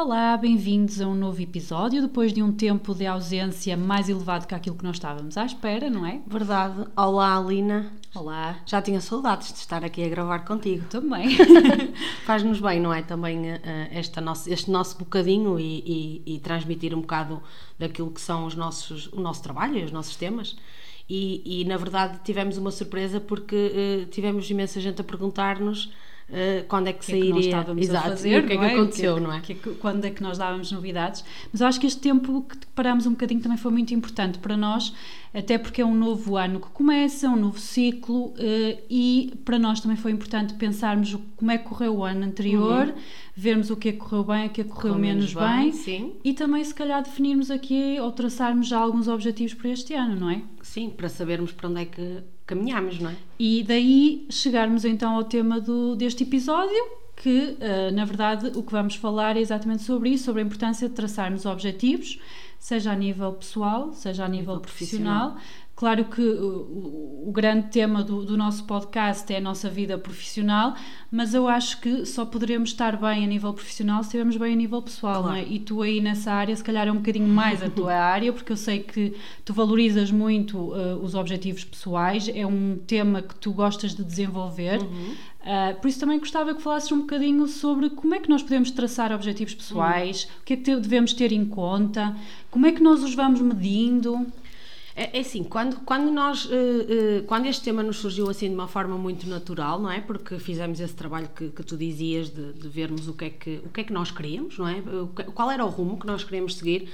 Olá, bem-vindos a um novo episódio, depois de um tempo de ausência mais elevado que aquilo que nós estávamos à espera, não é? Verdade. Olá, Alina. Olá. Já tinha saudades de estar aqui a gravar contigo. Também. Faz-nos bem, não é? Também uh, esta nosso, este nosso bocadinho e, e, e, transmitir um bocado daquilo que são os nossos, o nosso trabalho e os nossos temas. E, e na verdade tivemos uma surpresa porque uh, tivemos imensa gente a perguntar-nos uh, quando é que, que sairia. É que Exato, fazer, o que é que é? aconteceu, que, não é? Quando é que nós dávamos novidades. Mas eu acho que este tempo que parámos um bocadinho também foi muito importante para nós, até porque é um novo ano que começa, um novo ciclo, uh, e para nós também foi importante pensarmos como é que correu o ano anterior, uhum. vermos o que é que correu bem, o que é que correu, menos bem, bem e também se calhar definirmos aqui ou traçarmos já alguns objetivos para este ano, não é? Sim, para sabermos para onde é que caminhamos, não é? E daí chegarmos então ao tema do, deste episódio, que uh, na verdade o que vamos falar é exatamente sobre isso, sobre a importância de traçarmos objetivos, seja a nível pessoal, seja a nível, nível profissional, profissional Claro que o, o grande tema do, do, nosso podcast é a nossa vida profissional, mas eu acho que só poderemos estar bem a nível profissional se estivermos bem a nível pessoal, claro. não é? E tu aí nessa área, se calhar é um bocadinho mais a tua área, porque eu sei que tu valorizas muito uh, os objetivos pessoais, é um tema que tu gostas de desenvolver. Uhum. Uh, por isso também gostava que falasses um bocadinho sobre como é que nós podemos traçar objetivos pessoais, uhum. o que é que devemos ter em conta, como é que nós os vamos medindo. É, é assim, quando, quando nós, uh, uh, quando este tema nos surgiu assim de uma forma muito natural, não é? Porque fizemos esse trabalho que, que tu dizias de, de, vermos o que, é que, o que é que nós queríamos, não é? Qual era o rumo que nós queríamos seguir.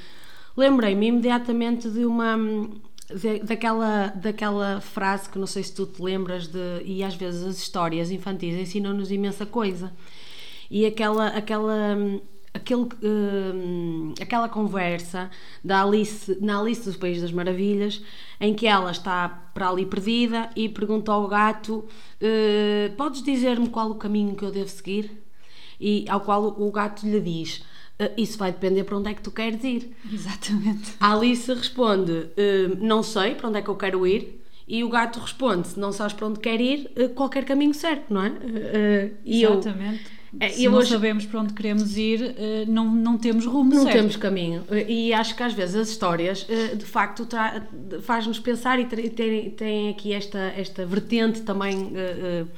Lembrei-me imediatamente de uma de, daquela, daquela frase que não sei se tu te lembras de e às vezes as histórias infantis ensinam-nos imensa coisa e aquela aquela aquele, uh, aquela conversa da Alice, na Alice dos Países das Maravilhas, em que ela está para ali perdida e pergunta ao gato: uh, Podes dizer-me qual o caminho que eu devo seguir? E ao qual o gato lhe diz: uh, Isso vai depender para onde é que tu queres ir. Exatamente. A Alice responde: Não sei para onde é que eu quero ir. E o gato responde: Se não sabes para onde quer ir, qualquer caminho serve, não é? e Exatamente. Eu, é, Se não hoje... sabemos para onde queremos ir, eh, não, não temos rumo Não certo. temos caminho. E acho que às vezes as histórias, eh, de facto, faz-nos pensar e tem, tem aqui esta, esta vertente também uh,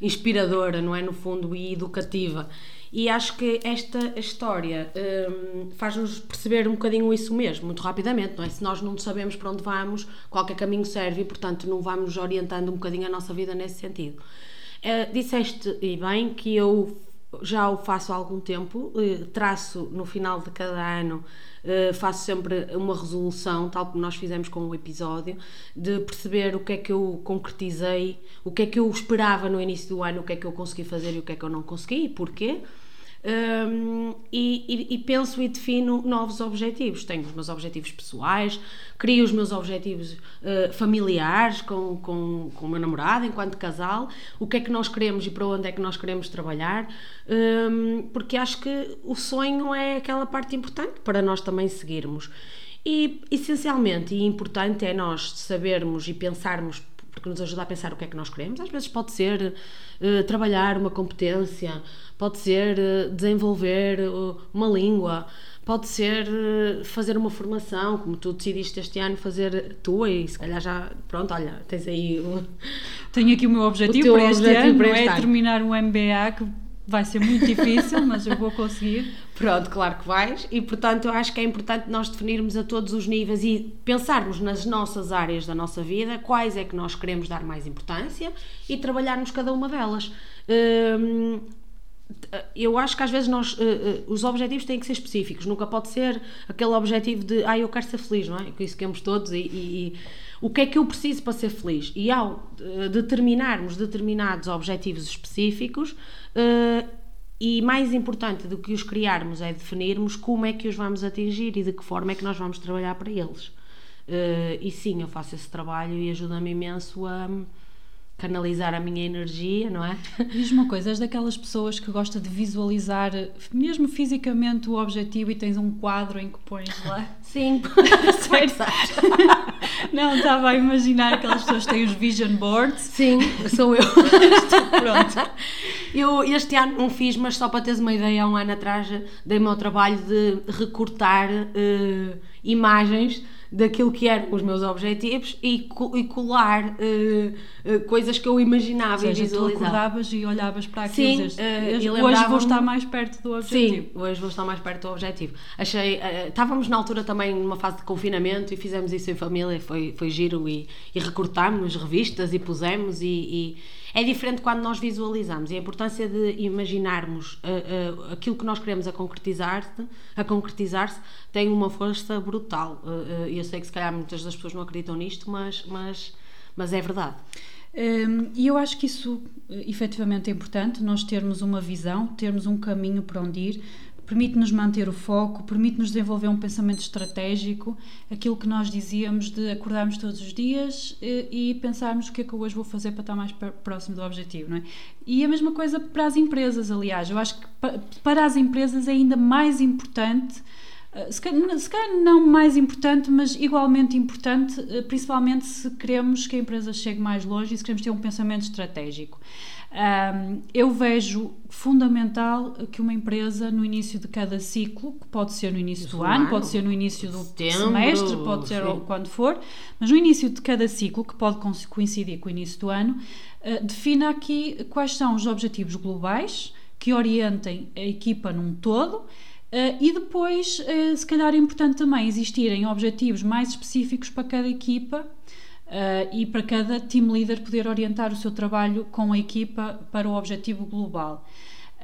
inspiradora, não é? No fundo, e educativa. E acho que esta história um, faz-nos perceber um bocadinho isso mesmo, muito rapidamente, não é? Se nós não sabemos para onde vamos, qualquer caminho serve e, portanto, não vamos orientando um bocadinho a nossa vida nesse sentido. Uh, disseste, e bem, que eu já o faço há algum tempo, eh, traço no final de cada ano, eh, faço sempre uma resolução, tal como nós fizemos com o episódio, de perceber o que é que eu concretizei, o que é que eu esperava no início do ano, o que é que eu consegui fazer e o que é que eu não consegui e porquê. Um, e, e, e, penso e defino novos objetivos. Tenho os meus objetivos pessoais, crio os meus objetivos uh, familiares com, com, com o meu namorado, enquanto casal, o que é que nós queremos e para onde é que nós queremos trabalhar, um, porque acho que o sonho é aquela parte importante para nós também seguirmos. E essencialmente e importante é nós sabermos e pensarmos porque nos ajuda a pensar o que é que nós queremos. Às vezes pode ser uh, trabalhar uma competência, pode ser uh, desenvolver uh, uma língua, pode ser fazer uma formação, como tu decidiste este ano fazer tua e se calhar já, pronto, olha, tens aí o... Tenho aqui o meu objetivo o para este objetivo ano, para este é ano. terminar um MBA que Vai ser muito difícil, mas eu vou conseguir. Pronto, claro que vais. E portanto, eu acho que é importante nós definirmos a todos os níveis e pensarmos nas nossas áreas da nossa vida, quais é que nós queremos dar mais importância e trabalharmos cada uma delas. Hum, eu acho que às vezes nós, uh, uh, os objetivos têm que ser específicos, nunca pode ser aquele objetivo de ah, eu quero ser feliz, não é? Que isso queremos todos e, e, e, o que é que eu preciso para ser feliz? E ao uh, determinarmos determinados objetivos específicos, Uh, e mais importante do que os criarmos é definirmos como é que os vamos atingir e de que forma é que nós vamos trabalhar para eles. Uh, e sim, eu faço esse trabalho e ajuda-me imenso a canalizar a minha energia, não é? Diz uma coisa, és daquelas pessoas que gosta de visualizar mesmo fisicamente o objetivo e tens um quadro em que pões lá? Sim, Sério? Não, estava a imaginar aquelas pessoas que têm os vision boards. Sim, sou eu. Pronto. Eu este ano não fiz, mas só para teres uma ideia, há um ano atrás dei-me ao trabalho de recortar eh, imagens daquilo que eram os meus objetivos e, e colar eh, eh, coisas que eu imaginava Ou seja, e tu visualizava. acordavas e olhavas para aquilo Sim, e dizes, eh, "Hoje- e hoje vou estar mais perto do objetivo. Sim, hoje vou estar mais perto do objetivo. Achei. estávamos na altura também numa fase de confinamento e fizemos isso em família, foi, foi giro e, e recortámos revistas e pusemos. E, e é diferente quando nós visualizamos e a importância de imaginarmos eh, eh, aquilo que nós queremos a concretizar-se a concretizar-se tem uma força brutal. Eh, eu sei que se calhar muitas das pessoas não acreditam nisto, mas, mas, mas é verdade. Hum, E eu acho que isso efetivamente é importante, nós termos uma visão, termos um caminho para onde ir, permite-nos manter o foco, permite-nos desenvolver um pensamento estratégico, aquilo que nós dizíamos de acordarmos todos os dias eh, e pensarmos o que é que eu hoje vou fazer para estar mais próximo do objetivo, não é? E a mesma coisa para as empresas, aliás, eu acho que pa- para as empresas é ainda mais importante Uh, se calhar, não mais importante, mas igualmente importante, uh, principalmente se queremos que a empresa chegue mais longe e se queremos ter um pensamento estratégico. Um, eu vejo fundamental que uma empresa, no início de cada ciclo, que pode ser no início do Do ano, ano, pode ser no início do setembro, semestre, pode ser sim. quando for, mas no início de cada ciclo, que pode co- coincidir com o início do ano, uh, defina aqui quais são os objetivos globais que orientem a equipa num todo. Uh, e depois, uh, se calhar é importante também existirem objetivos mais específicos para cada equipa uh, e para cada team leader poder orientar o seu trabalho com a equipa para o objetivo global.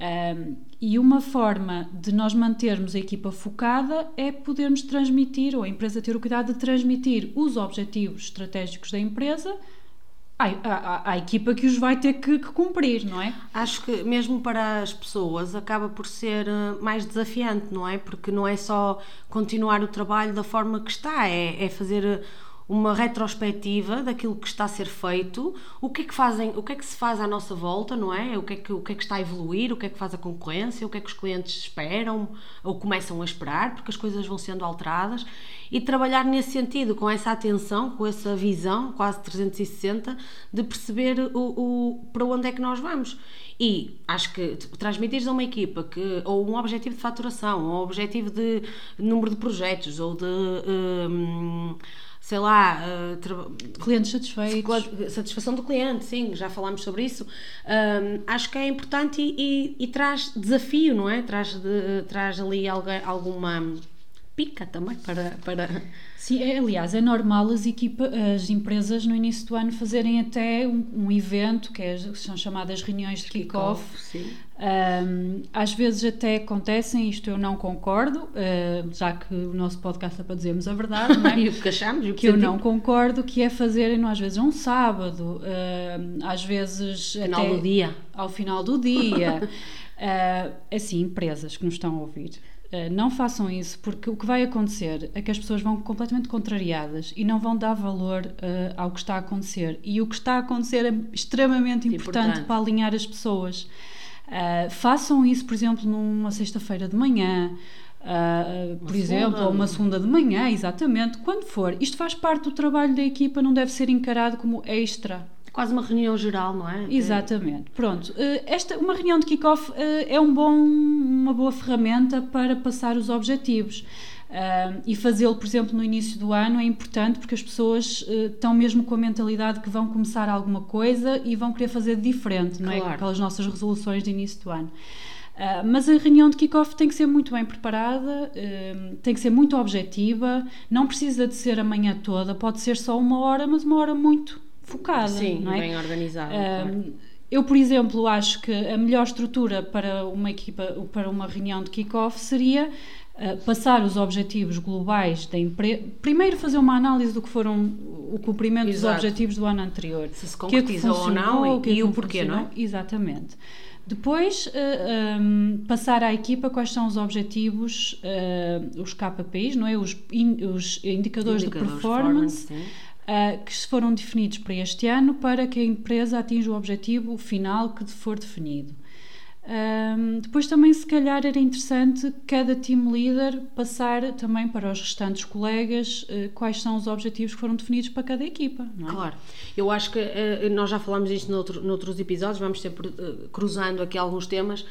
Um, e uma forma de nós mantermos a equipa focada é podermos transmitir, ou a empresa ter o cuidado de transmitir os objetivos estratégicos da empresa à, à, à equipa que os vai ter que, que cumprir, não é? Acho que mesmo para as pessoas acaba por ser eh, mais desafiante, não é? Porque não é só continuar o trabalho da forma que está, é, é fazer uma retrospectiva daquilo que está a ser feito, o que é que fazem, o que é que se faz à nossa volta, não é? O que é que, o que é que está a evoluir, o que é que faz a concorrência, o que é que os clientes esperam ou começam a esperar, porque as coisas vão sendo alteradas e trabalhar nesse sentido, com essa atenção, com essa visão quase 360 de perceber o, o para onde é que nós vamos. E acho que transmitir a uma equipa que ou um objetivo de faturação, ou um objetivo de número de projetos, ou de hum, sei lá, uh, tra- Clientes satisfeitos. satisfação do cliente, sim, já falámos sobre isso. Hum, acho que é importante e, e- e traz desafio, não é? Traz, de- traz ali algu- alguma pica também para. para... Sim, é, aliás, é normal as, equipa, as empresas no início do ano fazerem até um, um evento, que, é, são chamadas reuniões de kick-off. Sim. Um, às vezes até acontecem, isto eu não concordo, uh, já que o nosso podcast é para dizermos a verdade, não é? E o que achamos, o que, que eu não concordo, que é fazerem às vezes um sábado, uh, às vezes Final até do dia. ao final do dia. Uh, assim, empresas que nos estão a ouvir, não façam isso, porque o que vai acontecer é que as pessoas vão completamente contrariadas e não vão dar valor uh, ao que está a acontecer. E o que está a acontecer é extremamente importante, Importante. para alinhar as pessoas. Uh, façam isso, por exemplo, numa sexta-feira de manhã. uh, por segunda. exemplo, ou uma segunda de manhã, exatamente, quando for. Isto faz parte do trabalho da equipa, não deve ser encarado como extra. Quase uma reunião geral, não é? Exatamente. Pronto. eh, Esta, uma reunião de kick-off eh, é um bom, uma boa ferramenta para passar os objetivos. Ah, e fazê-lo, por exemplo, no início do ano é importante porque as pessoas eh, estão mesmo com a mentalidade que vão começar alguma coisa e vão querer fazer diferente, não é? Aquelas nossas resoluções de início do ano. Ah, mas a reunião de kick-off tem que ser muito bem preparada, eh, tem que ser muito objetiva, não precisa de ser a manhã toda, pode ser só uma hora, mas uma hora muito focada. Sim, é? bem organizado. Um, claro. Eu, por exemplo, acho que a melhor estrutura para uma equipa, para uma reunião de kick-off seria uh, passar os objetivos globais da empresa. Primeiro, fazer uma análise do que foram o cumprimento Exato. dos objetivos do ano anterior. Se se O que é que concretizou ou não e, o que é e o porquê, não é? Exatamente. Depois, uh, um, passar à equipa quais são os objetivos, uh, os KPIs, não é? Os, in- os indicadores, Indicadores de performance, sim. Uh, que foram definidos para este ano para que a empresa atinja o objetivo final que for definido. Um, depois também se calhar era interessante cada team leader passar também para os restantes colegas uh, quais são os objetivos que foram definidos para cada equipa. É? Claro, eu acho que uh, nós já falámos disto noutro, noutros episódios, vamos sempre uh, cruzando aqui alguns temas.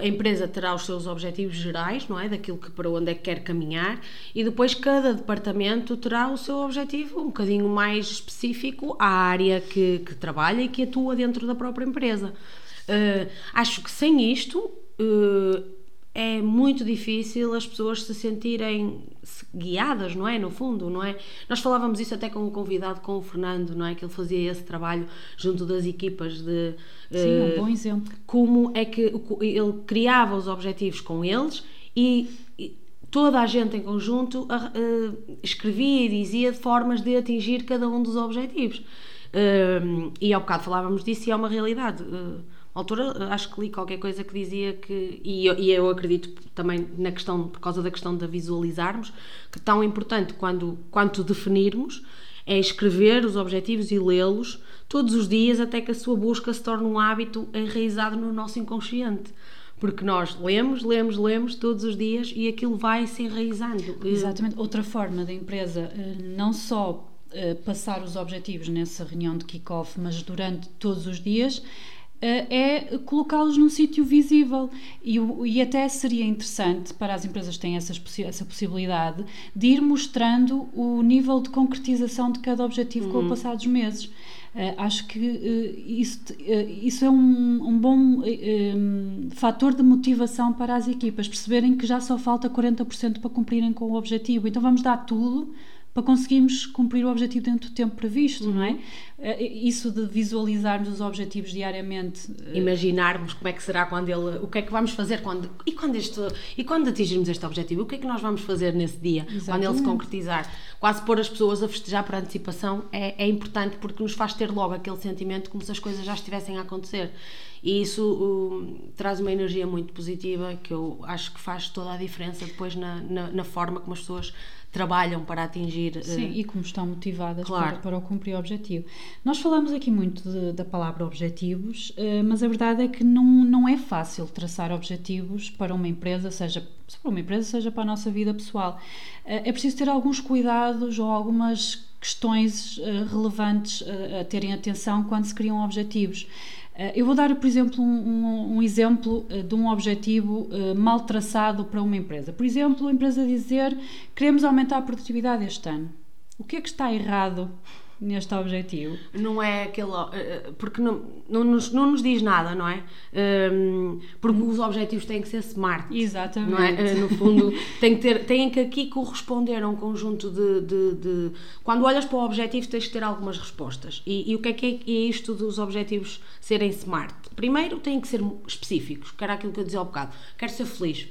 a empresa terá os seus objetivos gerais, não é? Daquilo que para onde é que quer caminhar, e depois cada departamento terá o seu objetivo um bocadinho mais específico à área que, que trabalha e que atua dentro da própria empresa. Uh, acho que sem isto uh, é muito difícil as pessoas se sentirem guiadas, não é? No fundo, não é? Nós falávamos isso até com o convidado, com o Fernando, não é? Que ele fazia esse trabalho junto das equipas de. Sim, uh, um bom exemplo. Como é que ele criava os objetivos com eles e, e toda a gente em conjunto uh, escrevia e dizia formas de atingir cada um dos objetivos. Uh, e ao bocado falávamos disso e é uma realidade. Uh, altura acho que li qualquer coisa que dizia que, e eu, e eu acredito também na questão, por causa da questão de visualizarmos, que tão importante quando, quanto definirmos é escrever os objetivos e lê-los todos os dias até que a sua busca se torne um hábito enraizado no nosso inconsciente. Porque nós lemos, lemos, lemos todos os dias e aquilo vai se enraizando. Exatamente. Outra forma da empresa eh, não só eh, passar os objetivos nessa reunião de kick-off, mas durante todos os dias, é colocá-los num sítio visível e, e, até seria interessante para as empresas que têm essas, essa possibilidade de ir mostrando o nível de concretização de cada objetivo uhum. com o passar dos meses. Uh, acho que uh, isso, uh, isso é um, um bom um, fator de motivação para as equipas, perceberem que já só falta 40% para cumprirem com o objetivo. Então vamos dar tudo para conseguirmos cumprir o objetivo dentro do tempo previsto, uhum. não é? Eh, isso de visualizarmos os objetivos diariamente. Eh, Imaginarmos como é que será quando ele. O que é que vamos fazer quando. E quando, este, e quando atingirmos este objetivo? O que é que nós vamos fazer nesse dia? Exatamente. Quando ele se concretizar? Quase pôr as pessoas a festejar por antecipação é, é importante porque nos faz ter logo aquele sentimento como se as coisas já estivessem a acontecer. E isso uh, traz uma energia muito positiva que eu acho que faz toda a diferença depois na, na, na forma como as pessoas trabalham para atingir. Sim, uh, e como estão motivadas claro. para, para o cumprir o objetivo. Nós falamos aqui muito de, da palavra objetivos, uh, mas a verdade é que não, não é fácil traçar objetivos para uma empresa, seja para uma empresa, seja para a nossa vida pessoal. Uh, é preciso ter alguns cuidados ou algumas questões relevantes a terem atenção quando se criam objetivos. Eh, eu vou dar, por exemplo, um, um, exemplo eh, de um objetivo mal traçado para uma empresa. Por exemplo, a empresa dizer queremos aumentar a produtividade este ano. O que é que está errado neste objetivo. Não é aquele. Eh, eh, porque não, não, nos, não nos diz nada, não é? Um, porque os objetivos têm que ser smart. Exatamente. Não é? Eh, no fundo, tem que ter, têm que aqui corresponder a um conjunto de, de, de, Quando olhas para o objetivo, tens que ter algumas respostas. E, e o que é que é, é isto dos objetivos serem smart? Primeiro, têm que ser específicos, que era aquilo que eu dizia ao bocado. Quero ser feliz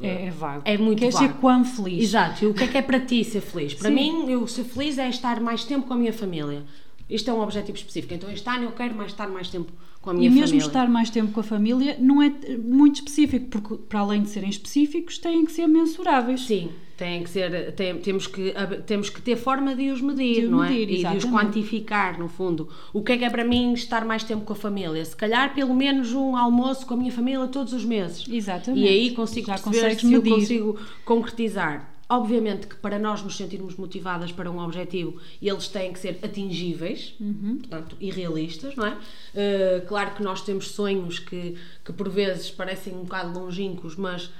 é, é vago. É muito Quer vago. ser quão feliz. Exato. E o que é que é para ti ser feliz? Para Sim. mim, eu ser feliz é estar mais tempo com a minha família. Isto é um objetivo específico. Então, este ano eu quero mais estar mais tempo com a minha família. E mesmo estar mais tempo com a família não é muito específico, porque para além de serem específicos, têm que ser mensuráveis. Sim, têm que ser, tem, temos, que, temos que ter forma de os medir, de não é? medir, é? Exatamente. E de os quantificar, no fundo. O que é que é para mim estar mais tempo com a família? Se calhar pelo menos um almoço com a minha família todos os meses. Exatamente. E aí consigo Já perceber se medir. eu consigo concretizar. Obviamente que para nós nos sentirmos motivadas para um objetivo, eles têm que ser atingíveis, uhum. portanto, irrealistas, não é? Uh, claro que nós temos sonhos que, que por vezes parecem um bocado longínquos, mas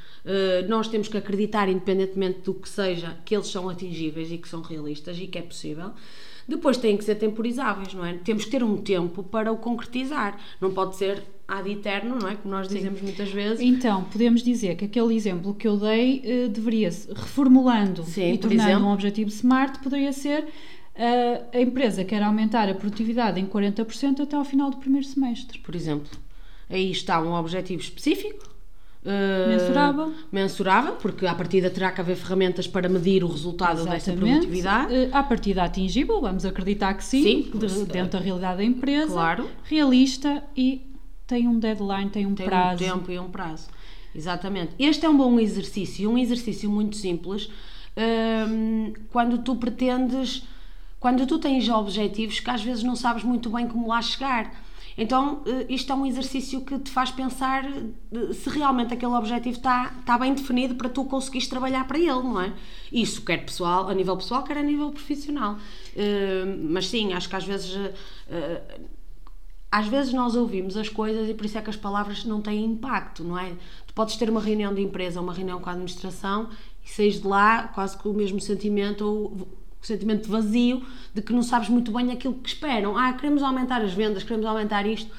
nós temos que acreditar, independentemente do que seja, que eles são atingíveis e que são realistas e que é possível. Depois têm que ser temporizáveis, não é? Temos que ter um tempo para o concretizar. Não pode ser ad eterno, não é? Como nós dizemos Sim. muitas vezes. Então, podemos dizer que aquele exemplo que eu dei uh, deveria, reformulando Sim, e tornando exemplo. um objetivo SMART, poderia ser uh, a empresa quer aumentar a produtividade em 40% até ao final do primeiro semestre. Por exemplo. Aí está um objetivo específico Uh, mensurável. mensurável, porque à partida terá que haver ferramentas para medir o resultado Exatamente. dessa produtividade. Uh, à partida atingível, vamos acreditar que sim, sim de, dentro da realidade da empresa. Claro. Realista e tem um deadline, tem um tem prazo. Tem um tempo e um prazo. Exatamente. Este é um bom exercício, um exercício muito simples. Um, quando tu pretendes quando tu tens objetivos que às vezes não sabes muito bem como lá chegar. Então, eh, isto é um exercício que te faz pensar eh, se realmente aquele objetivo está, está bem definido para tu conseguires trabalhar para ele, não é? Isso quer pessoal, a nível pessoal, quer a nível profissional. Uh, mas sim, acho que às vezes. Às vezes nós ouvimos as coisas e por isso é que as palavras não têm impacto, não é? Tu podes ter uma reunião de empresa, uma reunião com a administração e saís de lá quase com o mesmo sentimento ou sentimento vazio de que não sabes muito bem aquilo que esperam. Ah, queremos aumentar as vendas, queremos aumentar isto,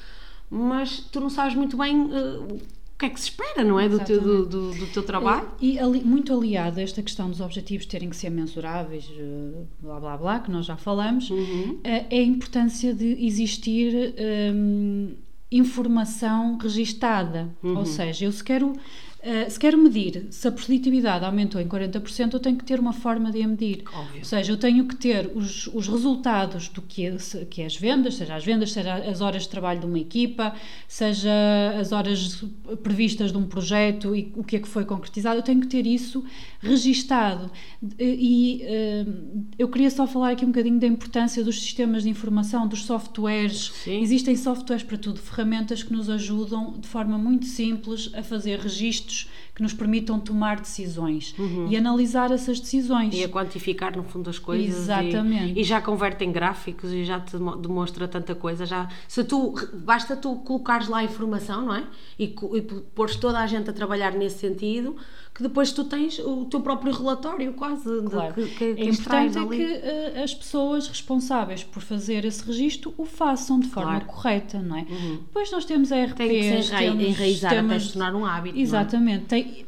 mas tu não sabes muito bem uh, o que é que se espera, não é? Do teu, do, do, teu trabalho. E, ali, muito aliado a esta questão dos objetivos terem que ser mensuráveis, uh, blá blá blá, que nós já falamos, uhum. uh, é a importância de existir um, informação registada. Uhum. Ou seja, eu se quero Uh, se quero medir se a produtividade aumentou em 40%, eu tenho que ter uma forma de a medir. Óbvio. Ou seja, eu tenho que ter os, os resultados do que é, que é as vendas, seja as vendas, seja as horas de trabalho de uma equipa, seja as horas previstas de um projeto e o que é que foi concretizado. Eu tenho que ter isso registado. E uh, eu queria só falar aqui um bocadinho da importância dos sistemas de informação, dos softwares. Sim. Existem softwares para tudo, ferramentas que nos ajudam de forma muito simples a fazer registro que nos permitam tomar decisões uhum. e analisar essas decisões. E a quantificar, no fundo, as coisas. Exatamente. E, e já converte em gráficos e já te demonstra tanta coisa. Já, se tu, basta tu colocares lá a informação, não é? E, e pôres toda a gente a trabalhar nesse sentido, que depois tu tens o teu próprio relatório quase claro. de, que, que, que é importante é que uh, as pessoas responsáveis por fazer esse registro o façam de forma claro. correta, não é? Uhum. Depois nós temos a RPs, tem que se enraizar temos, até se tornar um hábito. É? Exatamente. É? Tem,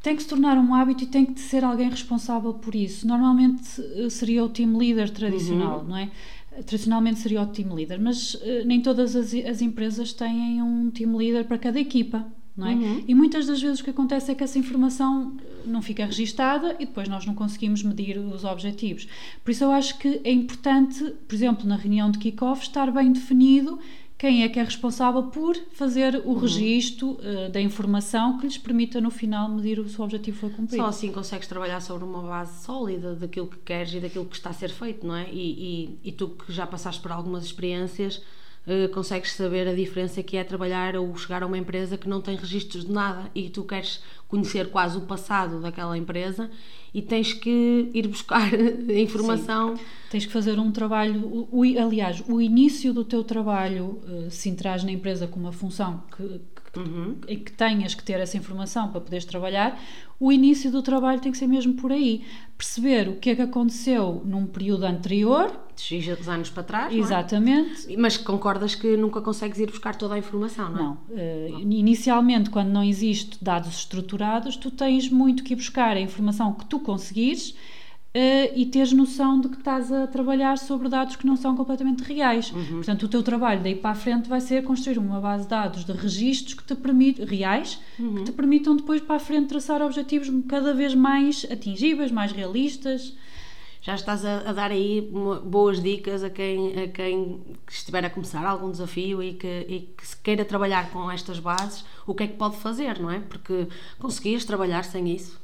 tem que se tornar um hábito e tem que ser alguém responsável por isso. Normalmente eh, seria o team leader tradicional, uhum. não é? Tradicionalmente seria o team leader, mas uh, nem todas as, as empresas têm um team leader para cada equipa não é? Uhum. E muitas das vezes o que acontece é que essa informação não fica registada e depois nós não conseguimos medir os objetivos. Por isso eu acho que é importante, por exemplo, na reunião de kick-off, estar bem definido quem é que é responsável por fazer o uhum. registro uh, da informação que lhes permita no final medir o objetivo foi cumprido. Só assim consegues trabalhar sobre uma base sólida daquilo que queres e daquilo que está a ser feito, não é? E, e, e tu que já passaste por algumas experiências uh, consegues saber a diferença que é trabalhar ou chegar a uma empresa que não tem registros de nada e tu queres conhecer quase o passado daquela empresa e tens que ir buscar informação. Sim. Tens que fazer um trabalho, o, o, aliás, o início do teu trabalho, uh, se entras na empresa com uma função que, que, uhum. em que tenhas que ter essa informação para poderes trabalhar, o início do trabalho tem que ser mesmo por aí. Perceber o que é que aconteceu num período anterior. X anos para trás. Exatamente. É? Mas concordas que nunca consegues ir buscar toda a informação, não é? Não. Uh, inicialmente, quando não existe dados estruturados, tu tens muito que ir buscar a informação que tu conseguires Uh, e teres noção de que estás a trabalhar sobre dados que não são completamente reais. Uhum. Portanto, o teu trabalho daí para a frente vai ser construir uma base de dados de registros que te permitem, reais, uhum. que te permitam depois para a frente traçar objetivos cada vez mais atingíveis, mais realistas. Já estás a, a dar aí boas dicas a quem, a quem estiver a começar algum desafio e que, e que se queira trabalhar com estas bases, o que é que pode fazer, não é? Porque conseguias trabalhar sem isso?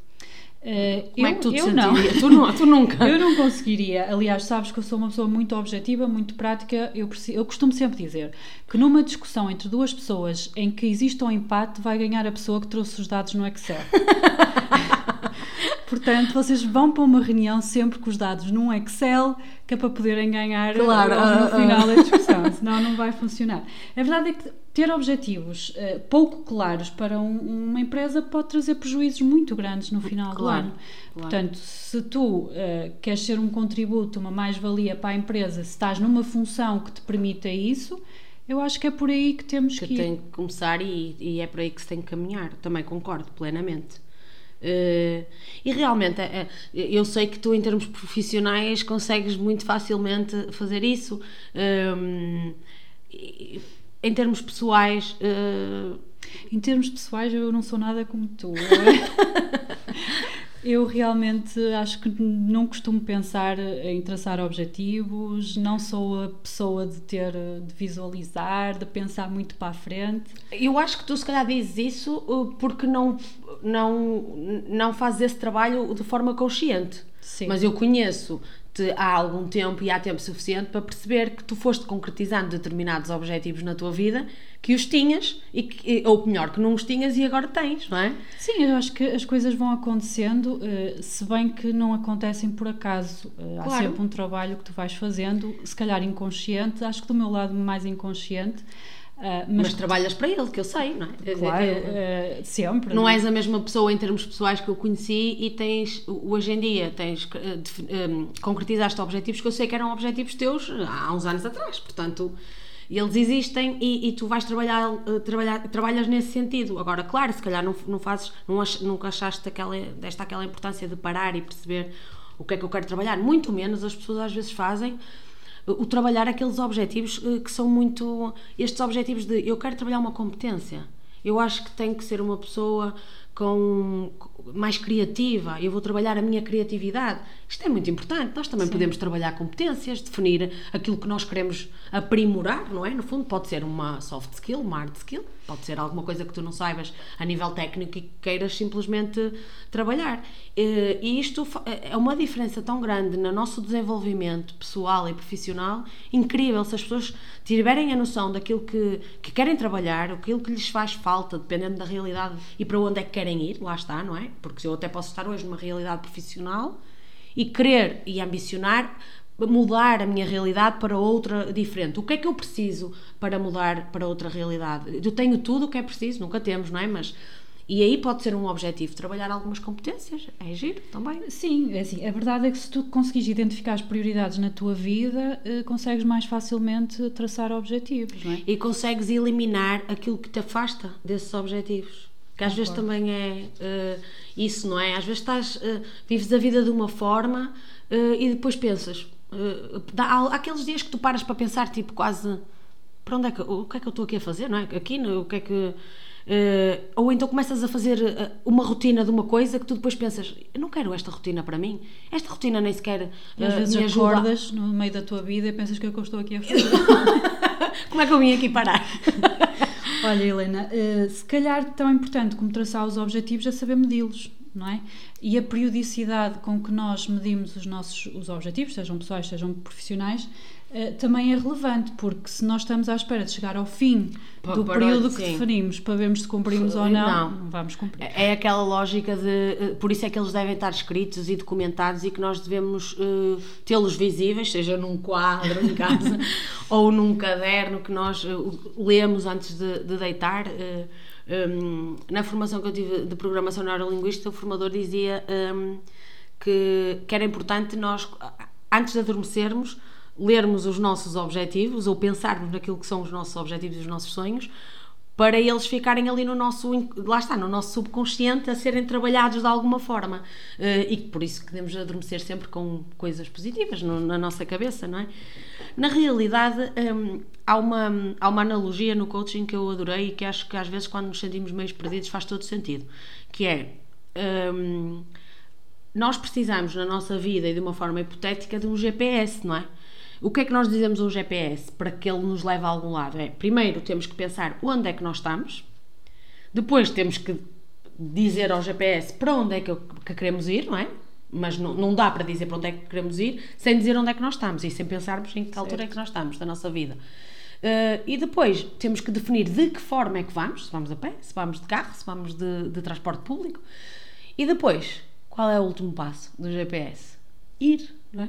Uh, Como eu, é que tu te eu não. tu, não. tu nunca. eu não conseguiria. Aliás, sabes que eu sou uma pessoa muito objetiva, muito prática. Eu, eu costumo sempre dizer que numa discussão entre duas pessoas em que existe um empate, vai ganhar a pessoa que trouxe os dados no Excel. Portanto, vocês vão para uma reunião sempre com os dados num Excel, que é para poderem ganhar claro, no uh, final uh. da discussão, senão não vai funcionar. A verdade é que ter objetivos uh, pouco claros para um, uma empresa pode trazer prejuízos muito grandes no final claro, do ano. Claro. Portanto, se tu uh, queres ser um contributo, uma mais-valia para a empresa, se estás numa função que te permita isso, eu acho que é por aí que temos que, que ir. tem que começar e, e, é por aí que se tem que caminhar. Também concordo plenamente. Uh, e realmente, uh, eu sei que tu, em termos profissionais, consegues muito facilmente fazer isso. Uh, em termos pessoais. Em termos pessoais, eu não sou nada como tu. Eu realmente acho que não costumo pensar em traçar objetivos, não sou a pessoa de ter, de visualizar, de pensar muito para a frente. Eu acho que tu se calhar dizes isso uh, porque não, não, não fazes esse trabalho de forma consciente. Sim. Mas eu conheço há algum tempo e há tempo suficiente para perceber que tu foste concretizando determinados objetivos na tua vida que os tinhas, e que, ou melhor, que não os tinhas e agora tens, não é? Sim, eu acho que as coisas vão acontecendo, eh, se bem que não acontecem por acaso. Eh, há claro. sempre um trabalho que tu vais fazendo, se calhar inconsciente, acho que do meu lado mais inconsciente. Uh, mas, mas trabalhas para ele, que eu sei, não é? Claro, uh, sempre. Não, não és a mesma pessoa em termos pessoais que eu conheci e tens, hoje em dia, tens um, concretizaste objetivos que eu sei que eram objetivos teus há uns anos atrás, portanto eles existem e, e tu vais trabalhar, trabalhar, trabalhas nesse sentido. Agora, claro, se calhar não, não fazes, não ach, nunca achaste aquela, desta aquela importância de parar e perceber o que é que eu quero trabalhar, muito menos as pessoas às vezes fazem o trabalhar aqueles objetivos eh, que são muito. Estes objetivos de eu quero trabalhar uma competência. Eu acho que tem que ser uma pessoa com mais criativa, eu vou trabalhar a minha criatividade. Isto é muito importante. Nós também Sim. podemos trabalhar competências, definir aquilo que nós queremos aprimorar, não é? No fundo, pode ser uma soft skill, uma hard skill, pode ser alguma coisa que tu não saibas a nível técnico e que queiras simplesmente trabalhar. E isto é uma diferença tão grande no nosso desenvolvimento pessoal e profissional, incrível se as pessoas tiverem a noção daquilo que, que querem trabalhar, aquilo que lhes faz falta, dependendo da realidade e para onde é que querem ir, lá está, não é? Porque eu até posso estar hoje numa realidade profissional e querer e ambicionar mudar a minha realidade para outra diferente. O que é que eu preciso para mudar para outra realidade? Eu tenho tudo o que é preciso, nunca temos, não é? Mas e aí pode ser um objetivo, trabalhar algumas competências, é giro também. Sim, é assim, a verdade é que se tu conseguires identificar as prioridades na tua vida, eh, consegues mais facilmente traçar objetivos, não é? E consegues eliminar aquilo que te afasta desses objetivos. Que às vezes também é uh, isso, não é? Às vezes estás, uh, vives a vida de uma forma uh, e depois pensas, Uh, há, aqueles dias que tu paras para pensar, tipo, quase para onde é que, o que é que eu estou aqui a fazer, não é? Aqui, o que é que. Uh, ou então começas a fazer uma rotina de uma coisa que tu depois pensas, eu não quero esta rotina para mim, esta rotina nem sequer. Uh, às vezes me acordas no meio da tua vida e pensas que é que eu estou aqui a fazer. Como é que eu vim aqui parar? Olha, Helena, se calhar tão importante como traçar os objetivos é saber medi-los não é? E a periodicidade com que nós medimos os nossos os objetivos, sejam pessoais, sejam profissionais, uh, também é relevante, porque se nós estamos à espera de chegar ao fim para, do para, período que definimos para vermos se cumprimos ou não, não, vamos cumprir. É aquela lógica de. Eh, por isso é que eles devem estar escritos e documentados e que nós devemos uh, tê-los visíveis, seja num quadro em casa ou num caderno que nós uh, lemos antes de, de deitar. Um, na formação que eu tive de programação neurolinguística, o formador dizia um, que, que era importante nós, antes de adormecermos, lermos os nossos objetivos ou pensarmos naquilo que são os nossos objetivos e os nossos sonhos para eles ficarem ali no nosso lá está no nosso subconsciente a serem trabalhados de alguma forma. Uh, e por isso que devemos adormecer sempre com coisas positivas no, na nossa cabeça não é? Na realidade um, há uma há uma analogia no coaching que eu adorei e que acho que às vezes quando nos sentimos meio perdidos faz todo sentido que é um, nós precisamos na nossa vida e de uma forma hipotética de um GPS não é o que é que nós dizemos ao GPS para que ele nos leve a algum lado? É, primeiro temos que pensar onde é que nós estamos, depois temos que dizer ao GPS para onde é que, que queremos ir, não é? Mas não, não dá para dizer para onde é que queremos ir sem dizer onde é que nós estamos e sem pensarmos em que certo. altura é que nós estamos da nossa vida. Uh, e depois temos que definir de que forma é que vamos, se vamos a pé, se vamos de carro, se vamos de, de transporte público. E depois, qual é o último passo do GPS? Ir é?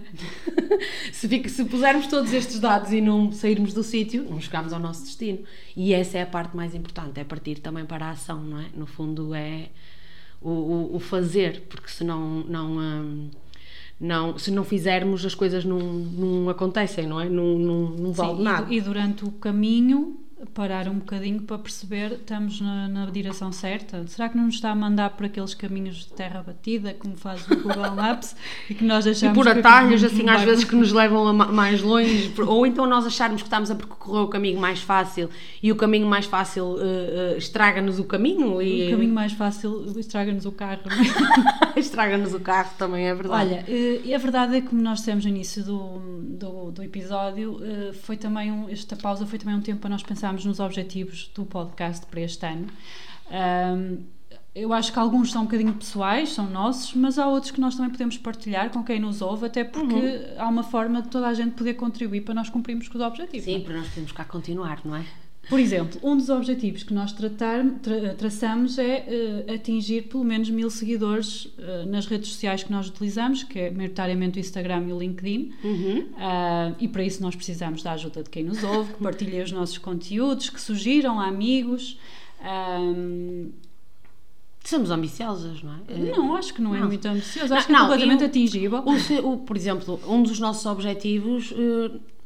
se, se pusermos todos estes dados e não sairmos do sítio, não chegamos ao nosso destino. E essa é a parte mais importante, é partir também para a ação, não é? No fundo é o, o, o fazer, porque se não, não, hum, não, se não fizermos as coisas não, não acontecem, não é? Não, não, não vale Sim, nada. E, e durante o caminho parar um bocadinho para perceber estamos na, na, direção certa. Será que não nos está a mandar por aqueles caminhos de terra batida, como faz o Google Maps, e que nós achamos E por atalhos, assim, às vezes que nos levam a mais longe, ou então nós acharmos que estamos a percorrer o caminho mais fácil e o caminho mais fácil uh, uh, estraga-nos o caminho. E... O caminho mais fácil estraga-nos o carro. estraga-nos o carro, também é verdade. Olha, uh, a verdade é que, como nós dissemos no início do, do, do episódio, foi também um, esta pausa foi também um tempo para nós pensarmos nos objetivos do podcast para este ano. Um, eu acho que alguns são um bocadinho pessoais, são nossos, mas há outros que nós também podemos partilhar com quem nos ouve, até porque uhum. há uma forma de toda a gente poder contribuir para nós cumprirmos com os objetivos. Sim, para nós podermos cá continuar, não é? Por exemplo, um dos objetivos que nós tratar, tra, traçamos é uh, atingir pelo menos mil seguidores uh, nas redes sociais que nós utilizamos, que é maioritariamente o Instagram e o LinkedIn. Uhum. Uh, e para isso nós precisamos da ajuda de quem nos ouve, que partilhe os nossos conteúdos, que sugiram a amigos. Um, Somos ambiciosas, não é? Não, acho que não, é muito ambicioso. Acho não, que é completamente eu, atingível. O, o, por exemplo, um dos nossos objetivos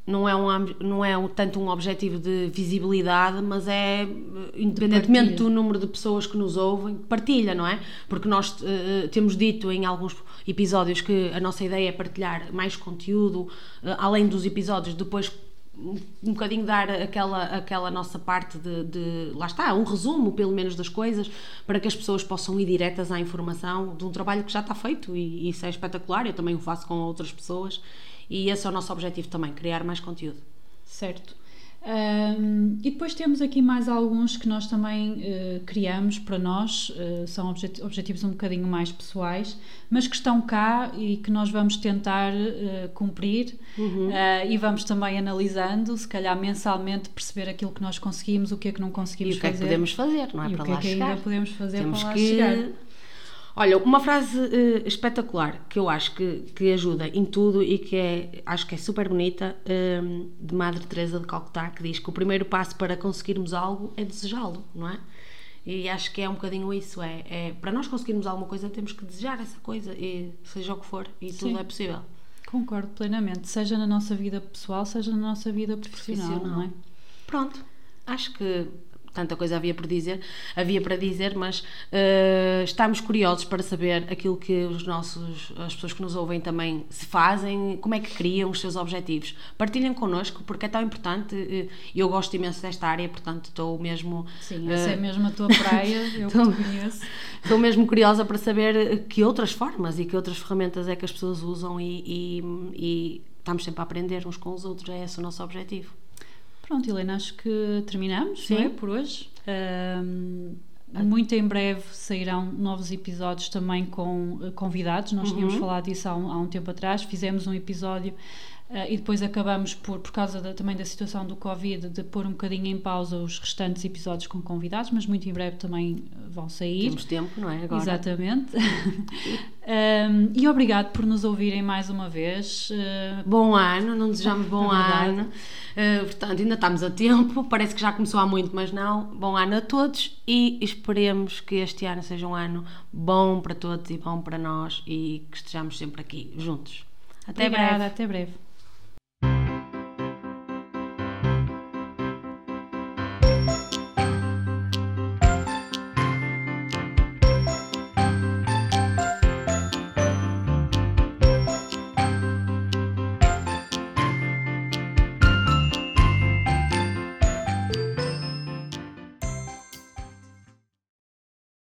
não é, um, não é tanto um objetivo de visibilidade, mas é, eh, independentemente do número de pessoas que nos ouvem, partilha, não é? Porque nós uh, temos dito em alguns episódios que a nossa ideia é partilhar mais conteúdo, uh, além dos episódios, depois um bocadinho dar aquela, aquela nossa parte de, de, lá está, um resumo pelo menos das coisas para que as pessoas possam ir diretas à informação de um trabalho que já está feito e, e isso é espetacular, eu também o faço com outras pessoas e esse é o nosso objetivo também, criar mais conteúdo. Certo. Um, e depois temos aqui mais alguns que nós também uh, criamos para nós, uh, são objet objetivos um bocadinho mais pessoais, mas que estão cá e que nós vamos tentar uh, cumprir uhum. e vamos também analisando, se calhar mensalmente, perceber aquilo que nós conseguimos, o que é que não conseguimos fazer. E o que fazer. é que podemos fazer, não é? E para o que lá é que chegar. ainda podemos fazer Temos para lá que... chegar. Olha, uma frase uh, espetacular que eu acho que, que ajuda em tudo e que é, acho que é super bonita, uh, de Madre Teresa de Calcutá, que diz que o primeiro passo para conseguirmos algo é desejá-lo, não é? E acho que é um bocadinho isso, é, é, para nós conseguirmos alguma coisa temos que desejar essa coisa, e seja o que for, e Sim. tudo é possível. Concordo plenamente, seja na nossa vida pessoal, seja na nossa vida profissional, profissional. não é? Pronto, acho que tanta coisa havia por dizer, havia para dizer, mas uh, estamos curiosos para saber aquilo que os nossos, as pessoas que nos ouvem também se fazem, como é que criam os seus objetivos. Partilhem connosco, porque é tão importante. Uh, eu gosto imenso desta área, portanto estou mesmo. Sim, essa uh, é mesmo a tua praia, eu estou, conheço. Estou mesmo curiosa para saber que outras formas e que outras ferramentas é que as pessoas usam e, e, e estamos sempre a aprender uns com os outros, é esse o nosso objetivo. Pronto, Helena, acho que terminamos Sim. não é, por hoje. Um, muito em breve sairão novos episódios também com uh, convidados. Nós uhum. tínhamos falado disso há um, há um tempo atrás. Fizemos um episódio Uh, e depois acabamos por, por causa da, também da situação do Covid, de pôr um bocadinho em pausa os restantes episódios com convidados, mas muito em breve também vão sair. Temos tempo, não é? Agora. Exatamente. um, e obrigado por nos ouvirem mais uma vez. Uh, bom ano, não desejamos bom é ano. Uh, portanto, ainda estamos a tempo, parece que já começou há muito, mas não. Bom ano a todos e esperemos que este ano seja um ano bom para todos e bom para nós e que estejamos sempre aqui juntos. Até Obrigada, breve. Até breve.